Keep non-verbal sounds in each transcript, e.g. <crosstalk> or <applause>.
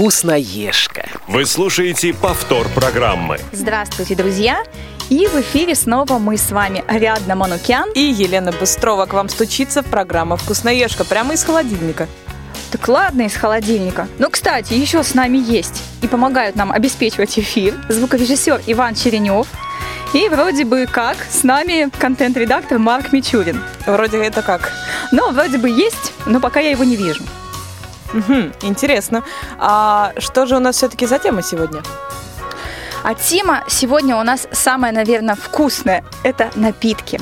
Вкусноежка. Вы слушаете повтор программы. Здравствуйте, друзья! И в эфире снова мы с вами Ариадна Манукян. И Елена Быстрова к вам стучится в программа «Вкусноежка» прямо из холодильника. Так ладно, из холодильника. Но, кстати, еще с нами есть и помогают нам обеспечивать эфир звукорежиссер Иван Черенев и вроде бы как с нами контент-редактор Марк Мичурин. Вроде это как? Ну, вроде бы есть, но пока я его не вижу. Угу, интересно. А что же у нас все-таки за тема сегодня? А тема сегодня у нас самая, наверное, вкусная. Это напитки.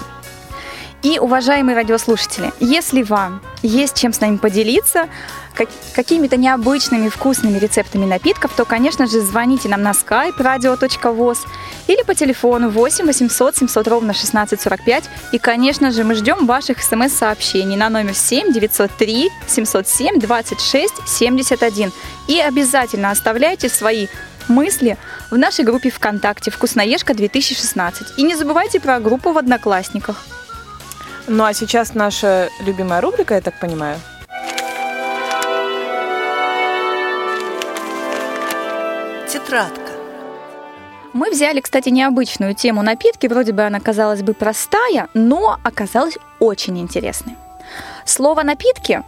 И, уважаемые радиослушатели, если вам есть чем с нами поделиться, как, какими-то необычными вкусными рецептами напитков, то, конечно же, звоните нам на skype radio.voz или по телефону 8 800 700 ровно 1645. И, конечно же, мы ждем ваших смс-сообщений на номер 7 903 707 26 71. И обязательно оставляйте свои мысли в нашей группе ВКонтакте «Вкусноежка 2016». И не забывайте про группу в Одноклассниках. Ну а сейчас наша любимая рубрика, я так понимаю. Тетрадка. Мы взяли, кстати, необычную тему напитки. Вроде бы она, казалась бы, простая, но оказалась очень интересной. Слово «напитки»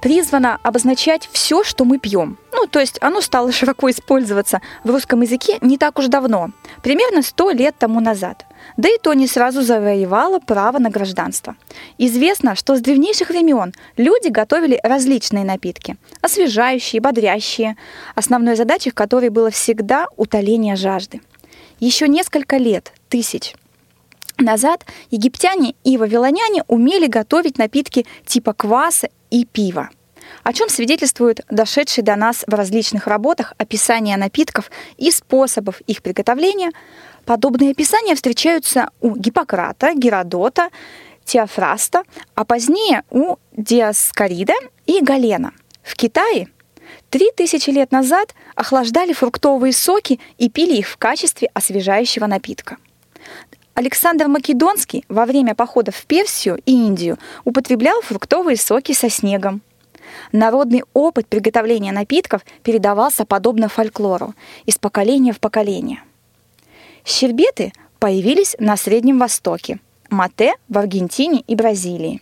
призвано обозначать все, что мы пьем. Ну, то есть оно стало широко использоваться в русском языке не так уж давно, примерно сто лет тому назад. Да и то не сразу завоевало право на гражданство. Известно, что с древнейших времен люди готовили различные напитки, освежающие, бодрящие, основной задачей которой было всегда утоление жажды. Еще несколько лет, тысяч назад египтяне и вавилоняне умели готовить напитки типа кваса и пива о чем свидетельствуют дошедшие до нас в различных работах описания напитков и способов их приготовления. Подобные описания встречаются у Гиппократа, Геродота, Теофраста, а позднее у Диаскорида и Галена. В Китае три тысячи лет назад охлаждали фруктовые соки и пили их в качестве освежающего напитка. Александр Македонский во время походов в Персию и Индию употреблял фруктовые соки со снегом. Народный опыт приготовления напитков передавался подобно фольклору из поколения в поколение. Щербеты появились на Среднем Востоке, мате в Аргентине и Бразилии,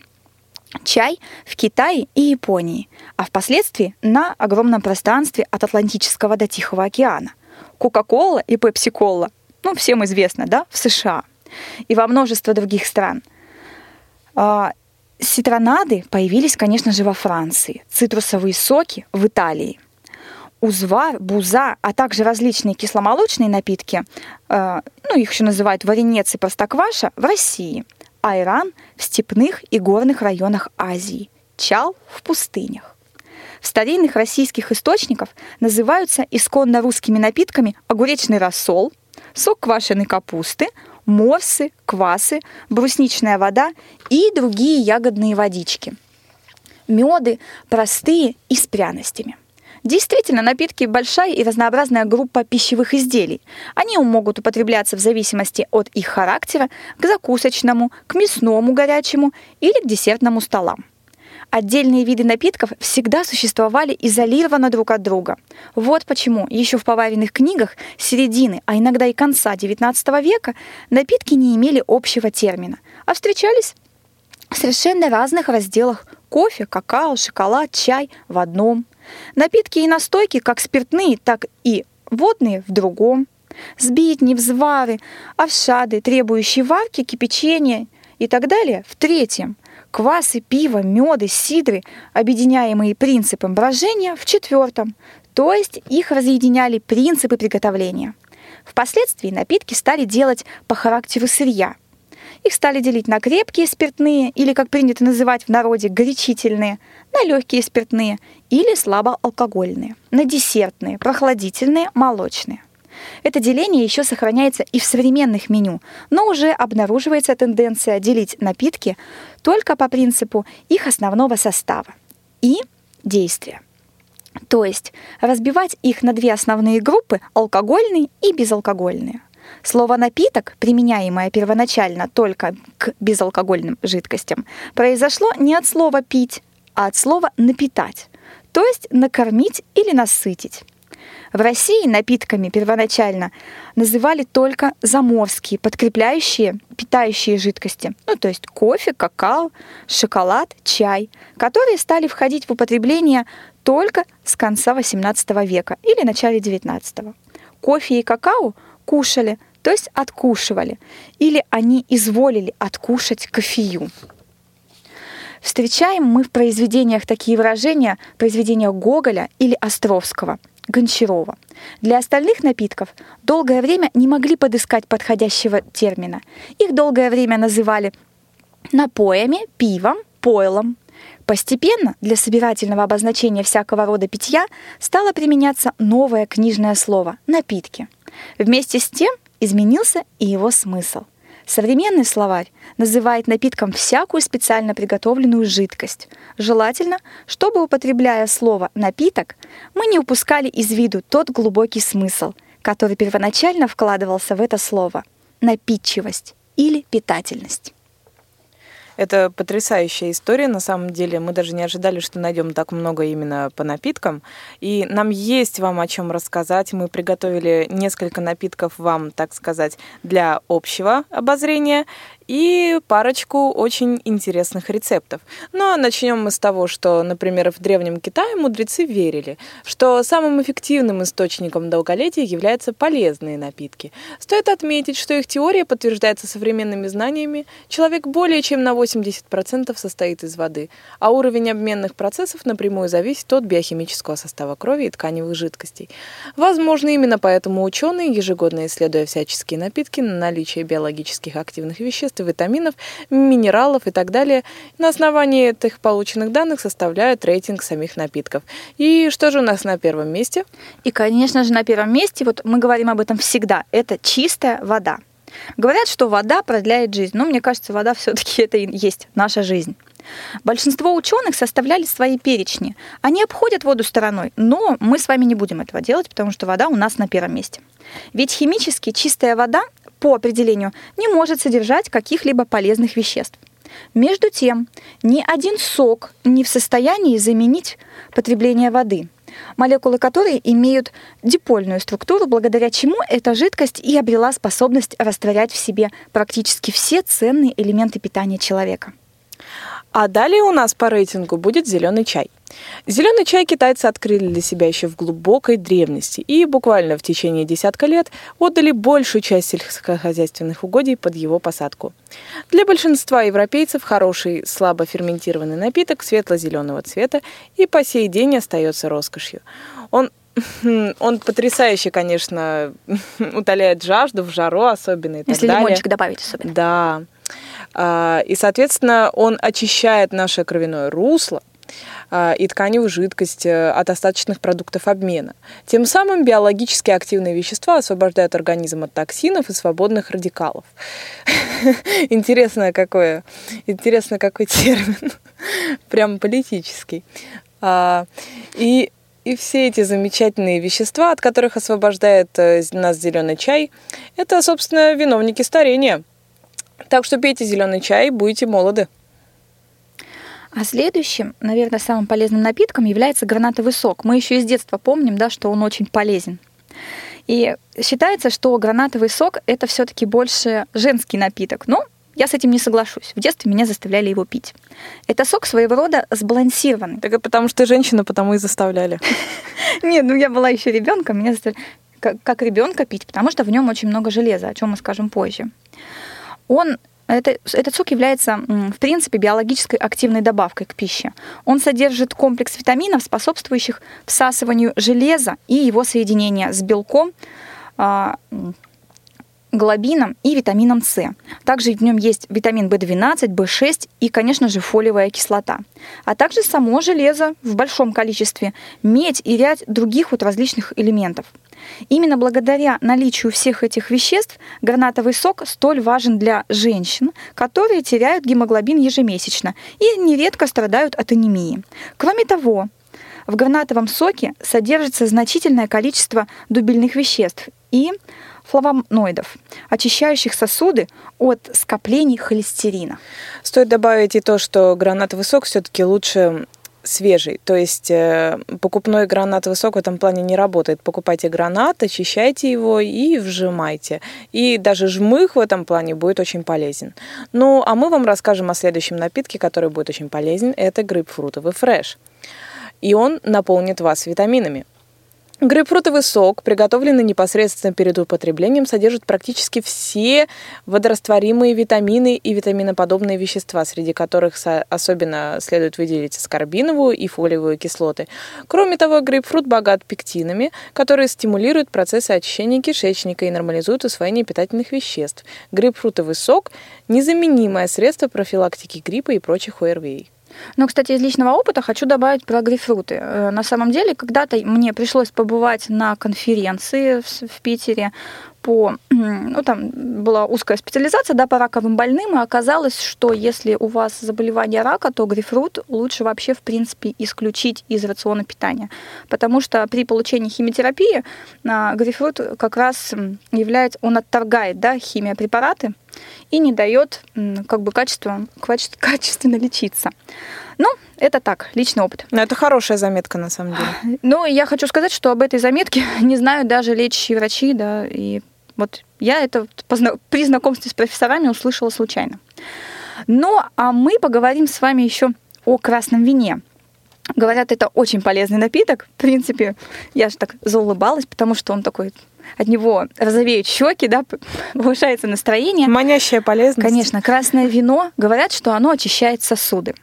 чай в Китае и Японии, а впоследствии на огромном пространстве от Атлантического до Тихого океана. Кока-кола и пепси-кола, ну, всем известно, да, в США и во множество других стран. А, Ситронады появились, конечно же, во Франции, цитрусовые соки в Италии. Узвар, буза, а также различные кисломолочные напитки, э, ну, их еще называют варенец и простокваша, в России. Айран в степных и горных районах Азии. Чал в пустынях. В старинных российских источниках называются исконно русскими напитками огуречный рассол, сок квашеной капусты, морсы, квасы, брусничная вода и другие ягодные водички. Меды простые и с пряностями. Действительно, напитки – большая и разнообразная группа пищевых изделий. Они могут употребляться в зависимости от их характера к закусочному, к мясному горячему или к десертному столам. Отдельные виды напитков всегда существовали изолированно друг от друга. Вот почему еще в поваренных книгах середины, а иногда и конца XIX века напитки не имели общего термина, а встречались в совершенно разных разделах кофе, какао, шоколад, чай в одном. Напитки и настойки, как спиртные, так и водные в другом. Сбитни, взвары, овшады, требующие варки, кипячения и так далее в третьем – квасы, пиво, меды, сидры, объединяемые принципом брожения, в четвертом, то есть их разъединяли принципы приготовления. Впоследствии напитки стали делать по характеру сырья. Их стали делить на крепкие спиртные, или, как принято называть в народе, горячительные, на легкие спиртные или слабоалкогольные, на десертные, прохладительные, молочные. Это деление еще сохраняется и в современных меню, но уже обнаруживается тенденция делить напитки только по принципу их основного состава и действия. То есть разбивать их на две основные группы – алкогольные и безалкогольные. Слово «напиток», применяемое первоначально только к безалкогольным жидкостям, произошло не от слова «пить», а от слова «напитать», то есть накормить или насытить. В России напитками первоначально называли только заморские, подкрепляющие, питающие жидкости, ну то есть кофе, какао, шоколад, чай, которые стали входить в употребление только с конца XVIII века или начале XIX. Кофе и какао кушали, то есть откушивали, или они изволили откушать кофею. Встречаем мы в произведениях такие выражения, произведениях Гоголя или Островского – Гончарова. Для остальных напитков долгое время не могли подыскать подходящего термина. Их долгое время называли напоями, пивом, пойлом. Постепенно для собирательного обозначения всякого рода питья стало применяться новое книжное слово – напитки. Вместе с тем изменился и его смысл – Современный словарь называет напитком всякую специально приготовленную жидкость. Желательно, чтобы, употребляя слово «напиток», мы не упускали из виду тот глубокий смысл, который первоначально вкладывался в это слово – напитчивость или питательность. Это потрясающая история, на самом деле. Мы даже не ожидали, что найдем так много именно по напиткам. И нам есть вам о чем рассказать. Мы приготовили несколько напитков вам, так сказать, для общего обозрения и парочку очень интересных рецептов. Но ну, а начнем мы с того, что, например, в Древнем Китае мудрецы верили, что самым эффективным источником долголетия являются полезные напитки. Стоит отметить, что их теория подтверждается современными знаниями. Человек более чем на 80% состоит из воды, а уровень обменных процессов напрямую зависит от биохимического состава крови и тканевых жидкостей. Возможно, именно поэтому ученые, ежегодно исследуя всяческие напитки на наличие биологических активных веществ, веществ, витаминов, минералов и так далее. На основании этих полученных данных составляют рейтинг самих напитков. И что же у нас на первом месте? И, конечно же, на первом месте, вот мы говорим об этом всегда, это чистая вода. Говорят, что вода продляет жизнь, но мне кажется, вода все-таки <laughs> это и есть наша жизнь. Большинство ученых составляли свои перечни. Они обходят воду стороной, но мы с вами не будем этого делать, потому что вода у нас на первом месте. Ведь химически чистая вода по определению не может содержать каких-либо полезных веществ. Между тем, ни один сок не в состоянии заменить потребление воды, молекулы которой имеют дипольную структуру, благодаря чему эта жидкость и обрела способность растворять в себе практически все ценные элементы питания человека. А далее у нас по рейтингу будет зеленый чай. Зеленый чай китайцы открыли для себя еще в глубокой древности и буквально в течение десятка лет отдали большую часть сельскохозяйственных угодий под его посадку. Для большинства европейцев хороший слабо ферментированный напиток светло-зеленого цвета и по сей день остается роскошью. Он <laughs> он потрясающе, конечно, <laughs> утоляет жажду в жару особенно и так Если далее. лимончик добавить особенно. Да. А, и, соответственно, он очищает наше кровяное русло, и тканевую жидкость э, от остаточных продуктов обмена. Тем самым биологически активные вещества освобождают организм от токсинов и свободных радикалов. <laughs> Интересно какое, интересно какой термин, <laughs> прям политический. А, и и все эти замечательные вещества, от которых освобождает э, нас зеленый чай, это, собственно, виновники старения. Так что пейте зеленый чай, будете молоды. А следующим, наверное, самым полезным напитком является гранатовый сок. Мы еще из детства помним, да, что он очень полезен. И считается, что гранатовый сок это все-таки больше женский напиток. Но я с этим не соглашусь. В детстве меня заставляли его пить. Это сок своего рода сбалансированный. Так и потому что ты женщина, потому и заставляли. <laughs> Нет, ну я была еще ребенком, меня заставляли как ребенка пить, потому что в нем очень много железа, о чем мы скажем позже он это, этот сок является, в принципе, биологической активной добавкой к пище. Он содержит комплекс витаминов, способствующих всасыванию железа и его соединения с белком, а, глобином и витамином С. Также в нем есть витамин В12, В6 и, конечно же, фолиевая кислота. А также само железо в большом количестве, медь и ряд других вот различных элементов. Именно благодаря наличию всех этих веществ гранатовый сок столь важен для женщин, которые теряют гемоглобин ежемесячно и нередко страдают от анемии. Кроме того, в гранатовом соке содержится значительное количество дубильных веществ и флавоноидов, очищающих сосуды от скоплений холестерина. Стоит добавить и то, что гранатовый сок все-таки лучше свежий. То есть э, покупной гранатовый сок в этом плане не работает. Покупайте гранат, очищайте его и вжимайте. И даже жмых в этом плане будет очень полезен. Ну, а мы вам расскажем о следующем напитке, который будет очень полезен. Это грейпфрутовый фреш. И он наполнит вас витаминами. Грейпфрутовый сок, приготовленный непосредственно перед употреблением, содержит практически все водорастворимые витамины и витаминоподобные вещества, среди которых особенно следует выделить аскорбиновую и фолиевую кислоты. Кроме того, грейпфрут богат пектинами, которые стимулируют процессы очищения кишечника и нормализуют усвоение питательных веществ. Грейпфрутовый сок – незаменимое средство профилактики гриппа и прочих ОРВИ. Но, кстати, из личного опыта хочу добавить про грейпфруты. Э, на самом деле, когда-то мне пришлось побывать на конференции в Питере по, <clears throat> ну там была узкая специализация, да, по раковым больным, и оказалось, что если у вас заболевание рака, то грейпфрут лучше вообще, в принципе, исключить из рациона питания, потому что при получении химиотерапии а, грейпфрут как раз является, он отторгает, да, химиопрепараты и не дает как бы качественно, <laughs> качественно лечиться. Ну, это так, личный опыт. Но это хорошая заметка, на самом деле. <laughs> Ну, я хочу сказать, что об этой заметке <laughs> не знают даже лечащие врачи, да, и вот я это при знакомстве с профессорами услышала случайно. Ну, а мы поговорим с вами еще о красном вине. Говорят, это очень полезный напиток. В принципе, я же так заулыбалась, потому что он такой от него розовеют щеки, да, повышается настроение. Манящая полезность. Конечно, красное вино, говорят, что оно очищает сосуды.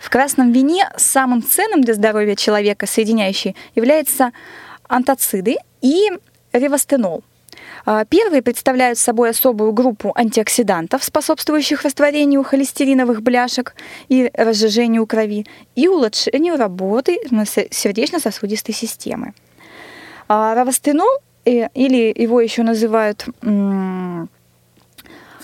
В красном вине самым ценным для здоровья человека соединяющий является антоциды и ревостенол. А, первые представляют собой особую группу антиоксидантов, способствующих растворению холестериновых бляшек и разжижению крови и улучшению работы сердечно-сосудистой системы. А, равостенол, э, или его еще называют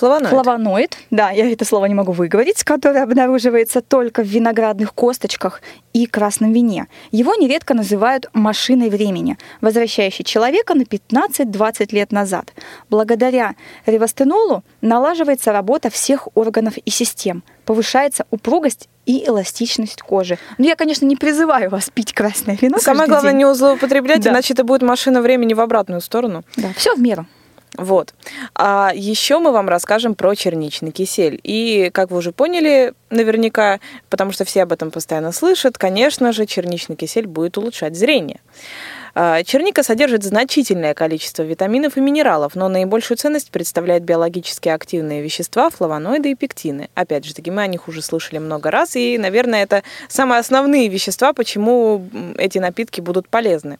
Флавоноид. Флавоноид, да, я это слово не могу выговорить, который обнаруживается только в виноградных косточках и красном вине. Его нередко называют машиной времени, возвращающей человека на 15-20 лет назад. Благодаря ревостенолу налаживается работа всех органов и систем, повышается упругость и эластичность кожи. Но я, конечно, не призываю вас пить красное вино. Самое главное день. не злоупотреблять, да. иначе это будет машина времени в обратную сторону. Да, все в меру. Вот. А еще мы вам расскажем про черничный кисель. И, как вы уже поняли, наверняка, потому что все об этом постоянно слышат, конечно же, черничный кисель будет улучшать зрение. А, черника содержит значительное количество витаминов и минералов, но наибольшую ценность представляют биологически активные вещества, флавоноиды и пектины. Опять же таки, мы о них уже слышали много раз, и, наверное, это самые основные вещества, почему эти напитки будут полезны.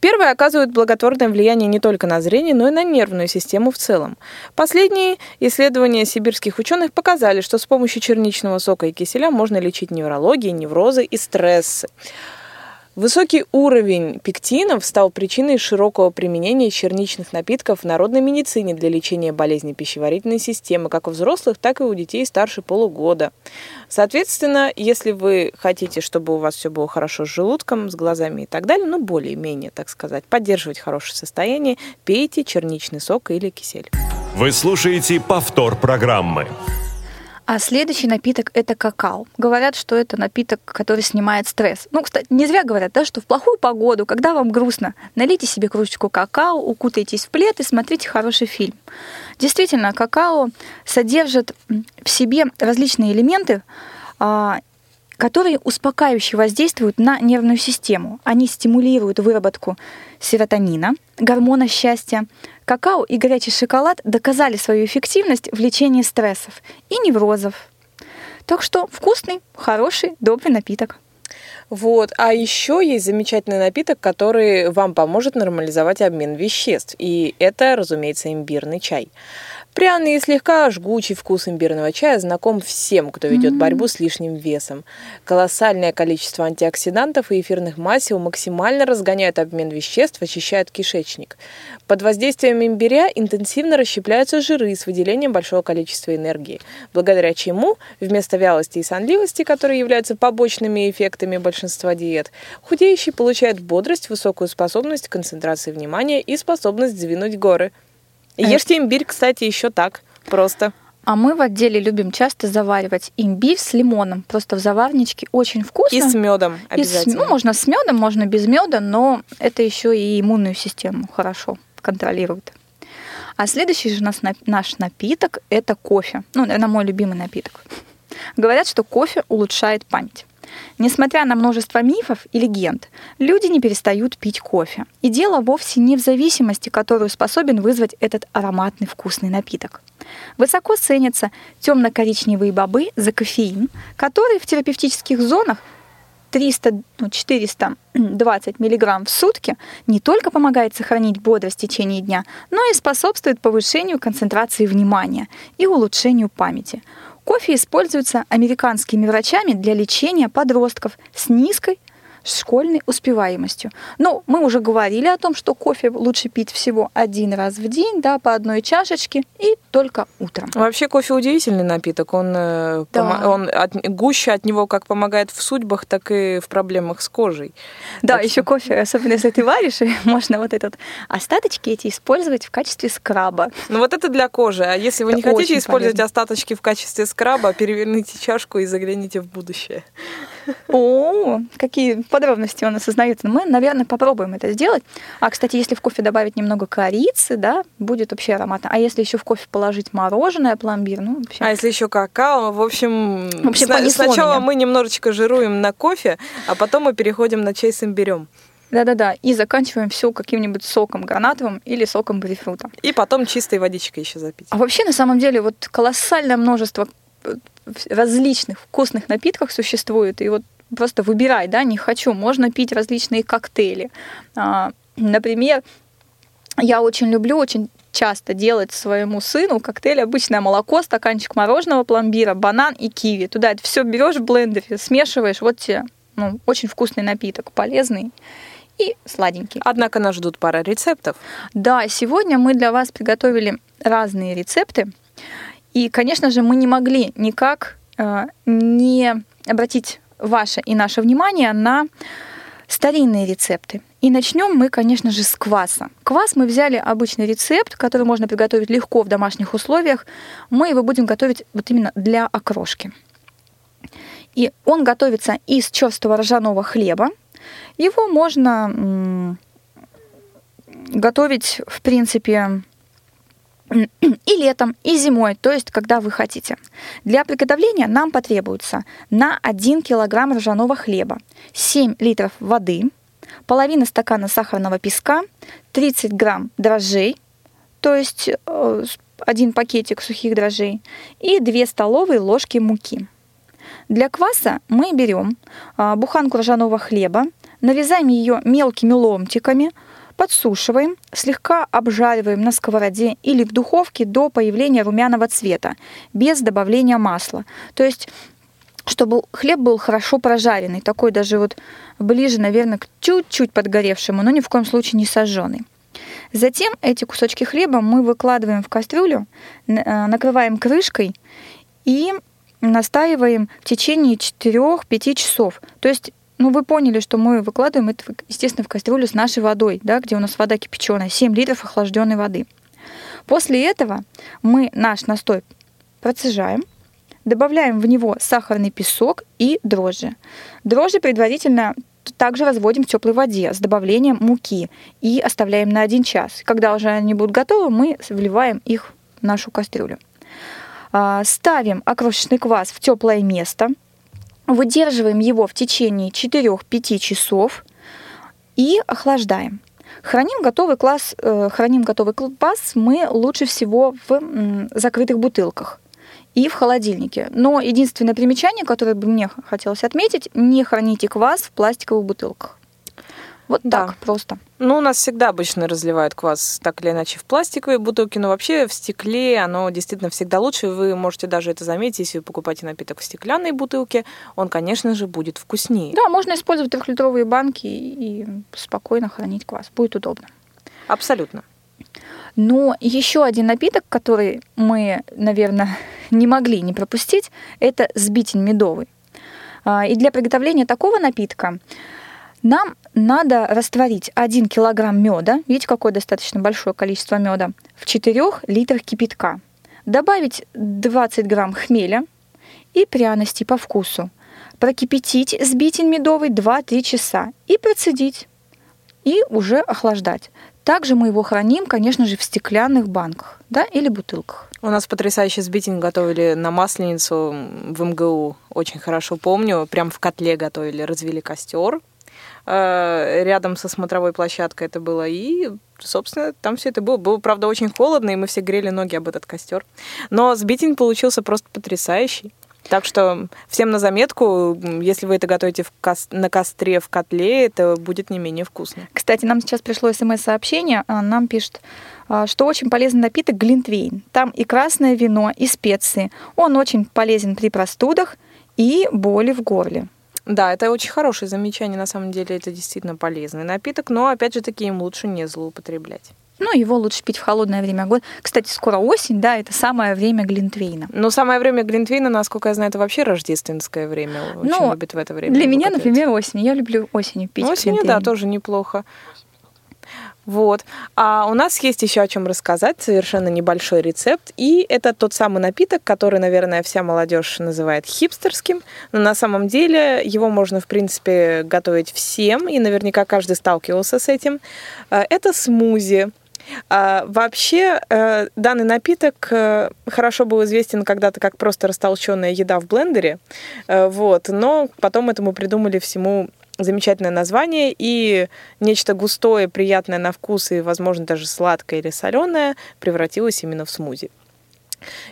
Первые оказывают благотворное влияние не только на зрение, но и на нервную систему в целом. Последние исследования сибирских ученых показали, что с помощью черничного сока и киселя можно лечить неврологии, неврозы и стрессы. Высокий уровень пектинов стал причиной широкого применения черничных напитков в народной медицине для лечения болезней пищеварительной системы, как у взрослых, так и у детей старше полугода. Соответственно, если вы хотите, чтобы у вас все было хорошо с желудком, с глазами и так далее, ну, более-менее, так сказать, поддерживать хорошее состояние, пейте черничный сок или кисель. Вы слушаете повтор программы. А следующий напиток это какао. Говорят, что это напиток, который снимает стресс. Ну, кстати, не зря говорят, да, что в плохую погоду, когда вам грустно, налейте себе кружечку какао, укутайтесь в плед и смотрите хороший фильм. Действительно, какао содержит в себе различные элементы, а, которые успокаивающе воздействуют на нервную систему. Они стимулируют выработку серотонина, гормона счастья. Какао и горячий шоколад доказали свою эффективность в лечении стрессов и неврозов. Так что вкусный, хороший, добрый напиток. Вот. А еще есть замечательный напиток, который вам поможет нормализовать обмен веществ. И это, разумеется, имбирный чай. Пряный и слегка жгучий вкус имбирного чая знаком всем, кто ведет mm-hmm. борьбу с лишним весом. Колоссальное количество антиоксидантов и эфирных масел максимально разгоняют обмен веществ, очищают кишечник. Под воздействием имбиря интенсивно расщепляются жиры с выделением большого количества энергии, благодаря чему вместо вялости и сонливости, которые являются побочными эффектами большинства диет, худеющий получает бодрость, высокую способность концентрации внимания и способность сдвинуть горы. Ешьте имбирь, кстати, еще так, просто. А мы в отделе любим часто заваривать имбирь с лимоном. Просто в заварничке очень вкусно. И с медом И с- обязательно. ну, можно с медом, можно без меда, но это еще и иммунную систему хорошо контролирует. А следующий же нас, наш напиток – это кофе. Ну, наверное, мой любимый напиток. Говорят, что кофе улучшает память. Несмотря на множество мифов и легенд, люди не перестают пить кофе. И дело вовсе не в зависимости, которую способен вызвать этот ароматный вкусный напиток. Высоко ценятся темно-коричневые бобы за кофеин, который в терапевтических зонах 300, ну, 420 мг в сутки не только помогает сохранить бодрость в течение дня, но и способствует повышению концентрации внимания и улучшению памяти. Кофе используется американскими врачами для лечения подростков с низкой школьной успеваемостью. Ну, мы уже говорили о том, что кофе лучше пить всего один раз в день, да, по одной чашечке и только утром. Вообще кофе удивительный напиток. Он, э, Да. помо- он от, гуще от него как помогает в судьбах, так и в проблемах с кожей. Да, Так еще кофе, особенно если ты варишь, <laughs> можно вот этот остаточки эти использовать в качестве скраба. Ну вот это для кожи. А если вы Это не хотите использовать полезно. остаточки в качестве скраба, переверните чашку и загляните в будущее. О, какие подробности он осознает. Мы, наверное, попробуем это сделать. А, кстати, если в кофе добавить немного корицы, да, будет вообще ароматно. А если еще в кофе положить мороженое, пломбир, ну, вообще. А если еще какао, в общем, Вообще сна- сначала меня. мы немножечко жируем на кофе, а потом мы переходим на чай с имбирем. Да-да-да. И заканчиваем все каким-нибудь соком гранатовым или соком грейпфрута. И потом чистой водичкой еще запить. А вообще, на самом деле, вот колоссальное множество различных вкусных напитков существует. И вот просто выбирай, да, не хочу. Можно пить различные коктейли. А, Например, я очень люблю, очень часто делать своему сыну коктейль обычное молоко, стаканчик мороженого, пломбира, банан и киви. Туда это все берешь в блендере, смешиваешь, вот тебе ну, очень вкусный напиток, полезный и сладенький. Однако нас ждут пара рецептов. Да, сегодня мы для вас приготовили разные рецепты. И, конечно же, мы не могли никак э, не обратить ваше и наше внимание на старинные рецепты. И начнем мы, конечно же, с кваса. Квас мы взяли обычный рецепт, который можно приготовить легко в домашних условиях. Мы его будем готовить вот именно для окрошки. И он готовится из черствого ржаного хлеба. Его можно м, готовить, в принципе, и летом, и зимой, то есть когда вы хотите. Для приготовления нам потребуется на 1 килограмм ржаного хлеба 7 литров воды, половина стакана сахарного песка, 30 грамм дрожжей, то есть э, один пакетик сухих дрожжей, и 2 столовые ложки муки. Для кваса мы берем а, буханку ржаного хлеба, нарезаем ее мелкими ломтиками, подсушиваем, слегка обжариваем на сковороде или в духовке до появления румяного цвета, без добавления масла. То есть чтобы хлеб был хорошо прожаренный, такой даже вот ближе, наверное, к чуть-чуть подгоревшему, но ни в коем случае не сожженный. Затем эти кусочки хлеба мы выкладываем в кастрюлю, э, накрываем крышкой и настаиваем в течение 4-5 часов. То есть, ну, вы поняли, что мы выкладываем это, естественно, в кастрюлю с нашей водой, да, где у нас вода кипяченая, 7 литров охлажденной воды. После этого мы наш настой процежаем, добавляем в него сахарный песок и дрожжи. Дрожжи предварительно также разводим в теплой воде с добавлением муки и оставляем на один час. Когда уже они будут готовы, мы вливаем их в нашу кастрюлю. А, Ставим окрошечный квас в теплое место, выдерживаем его в течение 4-5 часов и охлаждаем. Храним готовый класс, э, храним готовый квас мы лучше всего в м, закрытых бутылках и в холодильнике. Но единственное примечание, которое бы мне хотелось отметить, не храните квас в пластиковых бутылках. Вот Да. так просто. Ну, у нас всегда обычно разливают квас так или иначе в пластиковые бутылки, но вообще в стекле оно действительно всегда лучше. Вы можете даже это заметить, если вы покупаете напиток в стеклянной бутылке, он, конечно же, будет вкуснее. Да, можно использовать трехлитровые банки и спокойно хранить квас. Будет удобно. Абсолютно. Но еще один напиток, который мы, наверное, <laughs> не могли не пропустить, это сбитень медовый. А, И для приготовления такого напитка нам надо растворить 1 килограмм меда, видите, какое достаточно большое количество меда, в 4 литрах кипятка. добавить 20 грамм хмеля и пряностей по вкусу, прокипятить сбитень медовый 2-3 часа и процедить, и уже охлаждать. Также мы его храним, конечно же, в стеклянных банках да, или бутылках. У нас потрясающий сбитень готовили на Масленицу в МГУ. Очень хорошо помню. Прям в котле готовили, развели костер. Э, рядом со смотровой площадкой это было. И, собственно, там все это было. Было, правда, очень холодно, и мы все грели ноги об этот костер. Но сбитень получился просто потрясающий. Так что всем на заметку, если вы это готовите в кос- на костре в котле, это будет не менее вкусно. Кстати, нам сейчас пришло смс-сообщение, а, нам пишет, а, что очень полезный напиток глинтвейн. Там и красное вино, и специи. Он очень полезен при простудах и боли в горле. Да, это очень хорошее замечание, на самом деле это действительно полезный напиток, но опять же таки им лучше не злоупотреблять. Ну, его лучше пить в холодное время года. Кстати, скоро осень, да, это самое время Глинтвейна. Но самое время Глинтвейна, насколько я знаю, это вообще рождественское время. Очень Ну, любят в это время. Для меня, например, осень. Я люблю осенью пить Осенью, да, тоже неплохо. Вот. А у нас есть еще о чем рассказать, совершенно небольшой рецепт. И это тот самый напиток, который, наверное, вся молодежь называет хипстерским. Но на самом деле его можно, в принципе, готовить всем, и наверняка каждый сталкивался с этим. Э, Это смузи. А, вообще, э, данный напиток э, хорошо был известен когда-то как просто растолченная еда в блендере, Э, вот, но потом этому придумали всему замечательное название, и нечто густое, приятное на вкус и, возможно, даже сладкое или соленое превратилось именно в смузи.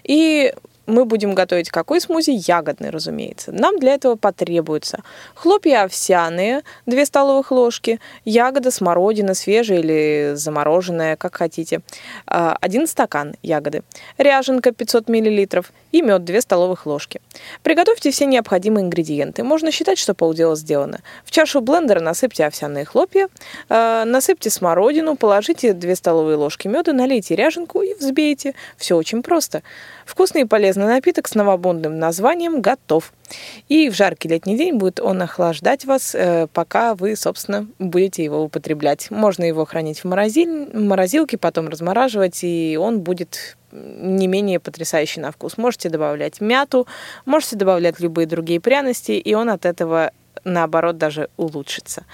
И мы будем готовить какой смузи? Ягодный, разумеется. Нам для этого потребуется хлопья овсяные, 2 столовых ложки, ягода, смородина, свежая или замороженная, как хотите, 1 стакан ягоды, ряженка 500 мл и мед 2 столовых ложки. Приготовьте все необходимые ингредиенты. Можно считать, что полдела сделано. В чашу блендера насыпьте овсяные хлопья, э, насыпьте смородину, положите 2 столовые ложки меда, налейте ряженку и взбейте. Все очень просто. Вкусный и полезный напиток с новобундным названием готов. И в жаркий летний день будет он охлаждать вас, э, пока вы, собственно, будете его употреблять. Можно его хранить в морозиль- морозилке, потом размораживать, и он будет не менее потрясающий на вкус. Можете добавлять мяту, можете добавлять любые другие пряности, и он от этого, наоборот, даже улучшится.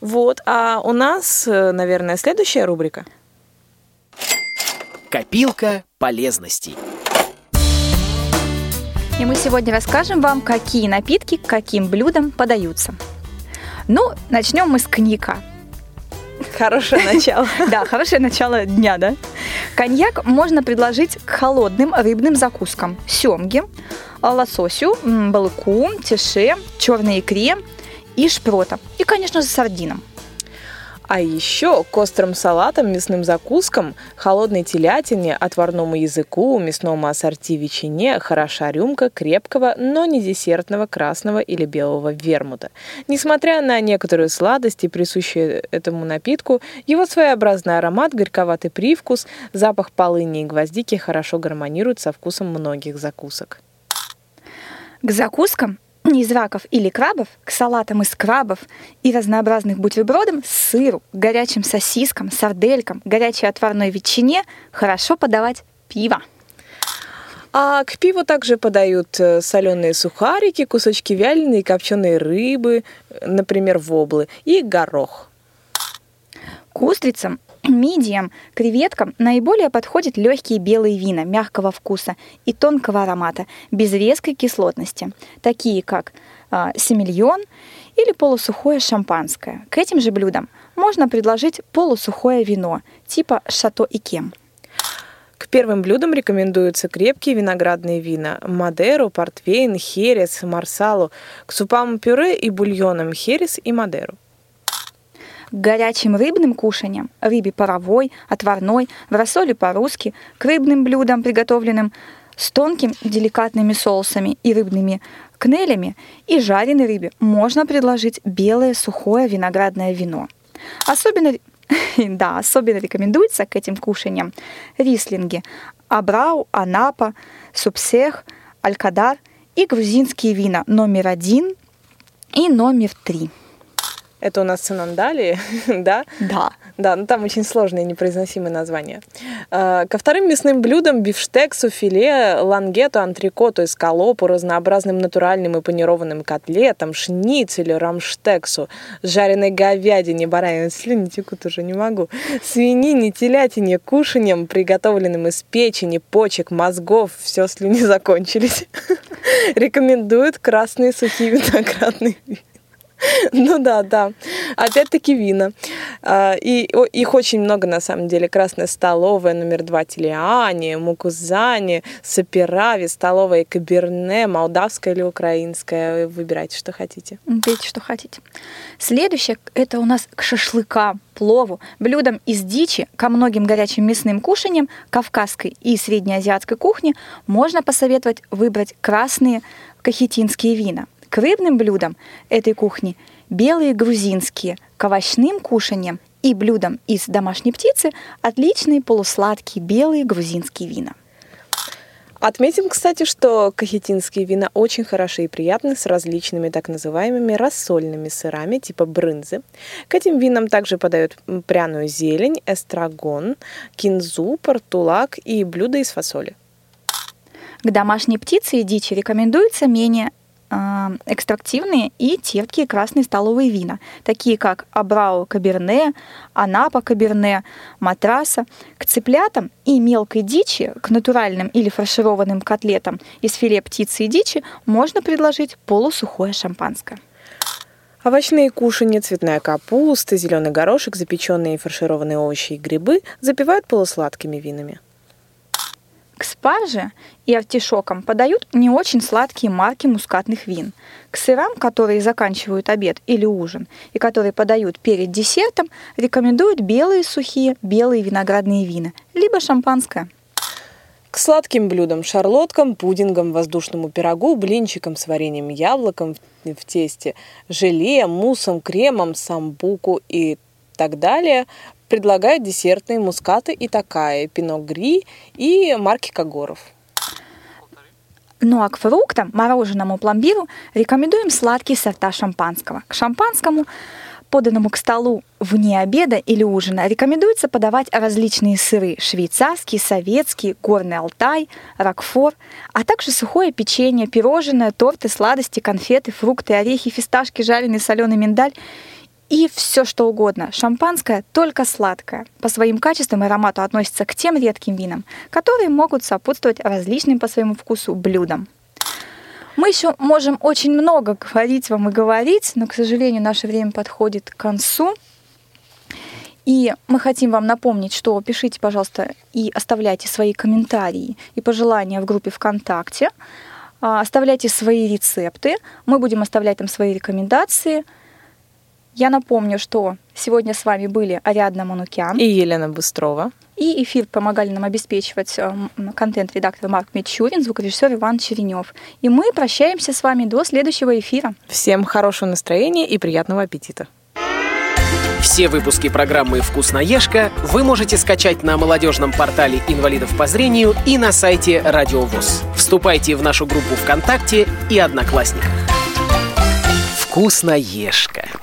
Вот, а у нас, э, наверное, следующая рубрика. Копилка полезностей. И мы сегодня расскажем вам, какие напитки к каким блюдам подаются. Ну, начнем мы с коньяка. Хорошее <laughs> начало. Да, хорошее начало дня, да? Коньяк можно предложить к холодным рыбным закускам. Семге, лососю, м, балыку, тише, черной икре и шпрота. И, конечно же, сардинам. А еще к острым салатам, мясным закускам, холодной телятине, отварному языку, мясному ассорти ветчине хороша рюмка крепкого, но не десертного красного или белого вермута. Несмотря на некоторую сладость и присущие этому напитку, его своеобразный аромат, горьковатый привкус, запах полыни и гвоздики хорошо гармонируют со вкусом многих закусок. К закускам <clears throat> из раков или крабов, к салатам из крабов и разнообразных бутербродам, сыру, горячим сосискам, сарделькам, горячей отварной ветчине хорошо подавать пиво. А к пиву также подают соленые сухарики, кусочки вяленой и копченой рыбы, э, например, воблы, и горох. К устрицам, мидиям, креветкам наиболее подходят легкие белые вина мягкого вкуса и тонкого аромата, без резкой кислотности, такие как а, семильон или полусухое шампанское. К этим же блюдам можно предложить полусухое вино типа шато и кем. К первым блюдам рекомендуются крепкие виноградные вина – Мадеру, Портвейн, Херес, Марсалу. К супам пюре и бульонам Херес и Мадеру. К горячим рыбным кушаниям, рыбе паровой, отварной, в рассоле по-русски, к рыбным блюдам, приготовленным с тонкими деликатными соусами и рыбными кнелями и жареной рыбе можно предложить белое сухое виноградное вино. Особенно, <laughs> да, особенно рекомендуется к этим кушаниям рислинги Абрау, Анапа, Субсех, Алькадар и грузинские вина номер один и номер три. Это у нас Санандали, <laughs> да? Да. Да, ну там очень сложные непроизносимые названия. Э, ко вторым мясным блюдам бифштексу, филе, лангету, антрикоту, эскалопу, разнообразным натуральным и панированным котлетам, шницелю, рамштексу, жареной говядине, баранины, слюни текут уже, не могу, свинине, телятине, кушаньям, приготовленным из печени, почек, мозгов, все слюни закончились. <laughs> Рекомендуют красные сухие виноградные <laughs> Ну да, да. Опять-таки вина. А, и их очень много на самом деле. Красная столовая, номер два Телиани, Мукузани, Саперави, столовая Каберне, молдавская или украинская. Выбирайте, что хотите. Берите, что хотите. Следующее – это у нас к шашлыкам, плову, блюдам из дичи, ко многим горячим мясным кушаниям кавказской и среднеазиатской кухни можно посоветовать выбрать красные кахетинские вина – к рыбным блюдам этой кухни белые грузинские, к овощным кушаниям и блюдам из домашней птицы отличные полусладкие белые грузинские вина. Отметим, кстати, что кахетинские вина очень хороши и приятны с различными так называемыми рассольными сырами типа брынзы. К этим винам также подают пряную зелень, эстрагон, кинзу, портулак и блюда из фасоли. К домашней птице и дичи рекомендуется менее экстрактивные и терпкие красные столовые вина, такие как Абрау Каберне, Анапа Каберне, Матраса. К цыплятам и мелкой дичи, к натуральным или фаршированным котлетам из филе птицы и дичи можно предложить полусухое шампанское. Овощные кушанья, цветная капуста, зеленый горошек, запеченные и фаршированные овощи и грибы запивают полусладкими винами. К спарже и артишокам подают не очень сладкие марки мускатных вин. К сырам, которые заканчивают обед или ужин, и которые подают перед десертом, рекомендуют белые сухие, белые виноградные вина, либо шампанское. К сладким блюдам, шарлоткам, пудингам, воздушному пирогу, блинчикам с вареньем яблоком в тесте, желе, муссом, кремом, самбуку и так далее предлагают десертные мускаты и такая, пино гри и марки Кагоров. Ну а к фруктам, мороженому пломбиру рекомендуем сладкие сорта шампанского. К шампанскому поданному к столу вне обеда или ужина, рекомендуется подавать различные сыры – швейцарский, советский, горный Алтай, ракфор, а также сухое печенье, пирожное, торты, сладости, конфеты, фрукты, орехи, фисташки, жареный соленый миндаль и все что угодно. Шампанское только сладкое. По своим качествам и аромату относится к тем редким винам, которые могут сопутствовать различным по своему вкусу блюдам. Мы еще можем очень много говорить вам и говорить, но, к сожалению, наше время подходит к концу. И мы хотим вам напомнить, что пишите, пожалуйста, и оставляйте свои комментарии и пожелания в группе ВКонтакте. А, оставляйте свои рецепты. Мы будем оставлять там свои рекомендации – я напомню, что сегодня с вами были Ариадна Манукян и Елена Быстрова. И эфир помогали нам обеспечивать э, контент-редактор Марк Мичурин, звукорежиссер Иван Черенев. И мы прощаемся с вами до следующего эфира. Всем хорошего настроения и приятного аппетита. Все выпуски программы «Вкусноежка» вы можете скачать на молодежном портале инвалидов по зрению и на сайте Радио ВОЗ. Вступайте в нашу группу ВКонтакте и Одноклассниках. «Вкусноежка».